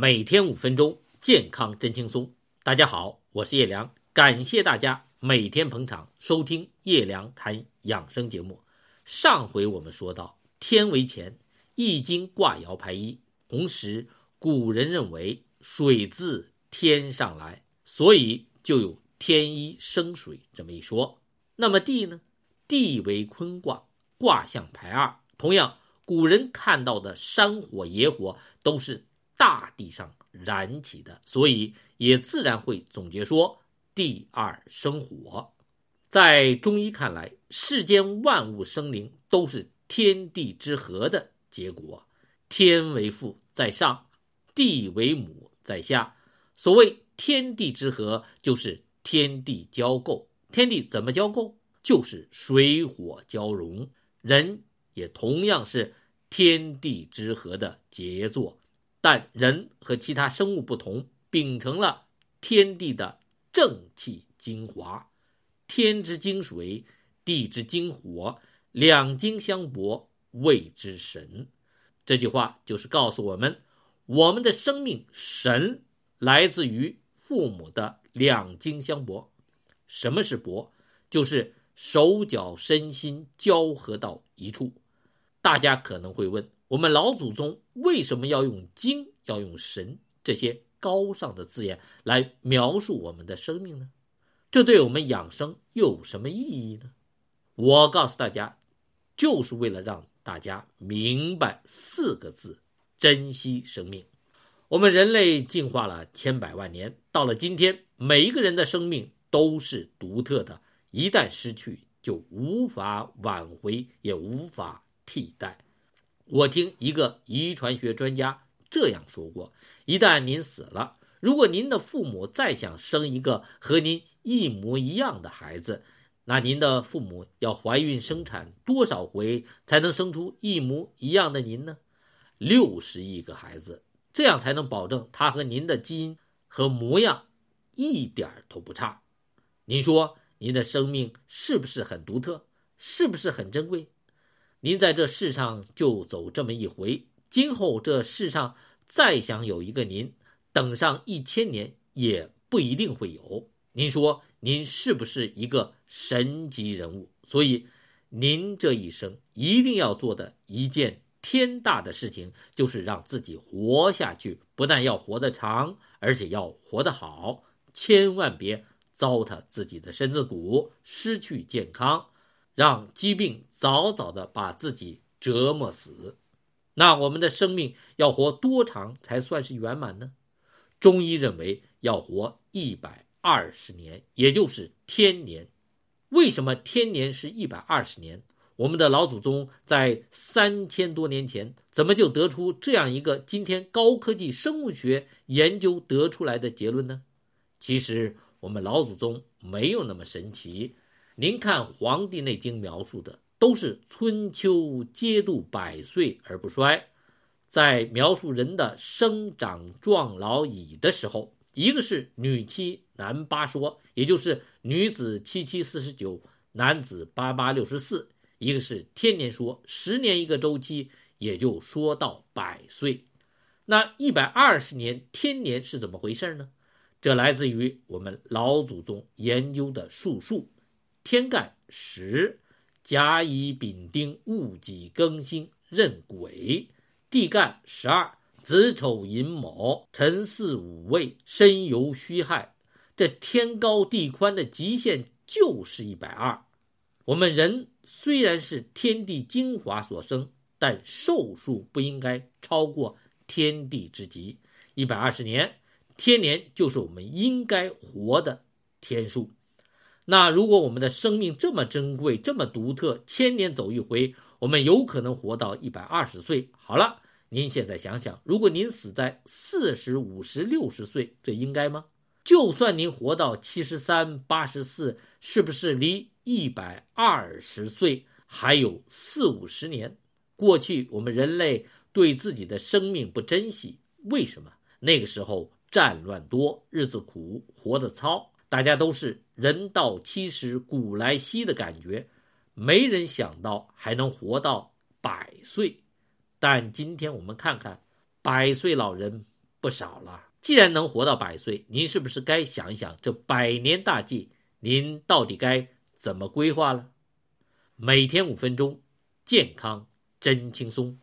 每天五分钟，健康真轻松。大家好，我是叶良，感谢大家每天捧场收听叶良谈养生节目。上回我们说到，天为乾，易经卦爻排一，同时古人认为水自天上来，所以就有天一生水这么一说。那么地呢？地为坤卦，卦象排二，同样。古人看到的山火、野火都是大地上燃起的，所以也自然会总结说“第二生火”。在中医看来，世间万物生灵都是天地之和的结果，天为父在上，地为母在下。所谓天地之和，就是天地交媾。天地怎么交媾？就是水火交融。人。也同样是天地之和的杰作，但人和其他生物不同，秉承了天地的正气精华，天之精水，地之精火，两精相搏，谓之神。这句话就是告诉我们，我们的生命神来自于父母的两精相搏。什么是搏？就是手脚身心交合到一处。大家可能会问：我们老祖宗为什么要用“精”要用“神”这些高尚的字眼来描述我们的生命呢？这对我们养生又有什么意义呢？我告诉大家，就是为了让大家明白四个字：珍惜生命。我们人类进化了千百万年，到了今天，每一个人的生命都是独特的，一旦失去，就无法挽回，也无法。替代，我听一个遗传学专家这样说过：一旦您死了，如果您的父母再想生一个和您一模一样的孩子，那您的父母要怀孕生产多少回才能生出一模一样的您呢？六十亿个孩子，这样才能保证他和您的基因和模样一点都不差。您说您的生命是不是很独特？是不是很珍贵？您在这世上就走这么一回，今后这世上再想有一个您，等上一千年也不一定会有。您说您是不是一个神级人物？所以，您这一生一定要做的一件天大的事情，就是让自己活下去。不但要活得长，而且要活得好，千万别糟蹋自己的身子骨，失去健康。让疾病早早的把自己折磨死，那我们的生命要活多长才算是圆满呢？中医认为要活一百二十年，也就是天年。为什么天年是一百二十年？我们的老祖宗在三千多年前怎么就得出这样一个今天高科技生物学研究得出来的结论呢？其实我们老祖宗没有那么神奇。您看《黄帝内经》描述的都是春秋皆度百岁而不衰，在描述人的生长壮老已的时候，一个是女七男八说，也就是女子七七四十九，男子八八六十四；一个是天年说，十年一个周期，也就说到百岁。那一百二十年天年是怎么回事呢？这来自于我们老祖宗研究的术数。天干十，甲乙丙丁戊己庚辛壬癸；地干十二，子丑寅卯辰巳午未申酉戌亥。这天高地宽的极限就是一百二。我们人虽然是天地精华所生，但寿数不应该超过天地之极。一百二十年，天年就是我们应该活的天数。那如果我们的生命这么珍贵、这么独特，千年走一回，我们有可能活到一百二十岁。好了，您现在想想，如果您死在四十五、十、六十岁，这应该吗？就算您活到七十三、八十四，是不是离一百二十岁还有四五十年？过去我们人类对自己的生命不珍惜，为什么？那个时候战乱多，日子苦，活得糙。大家都是人到七十古来稀的感觉，没人想到还能活到百岁。但今天我们看看，百岁老人不少了。既然能活到百岁，您是不是该想一想这百年大计，您到底该怎么规划了？每天五分钟，健康真轻松。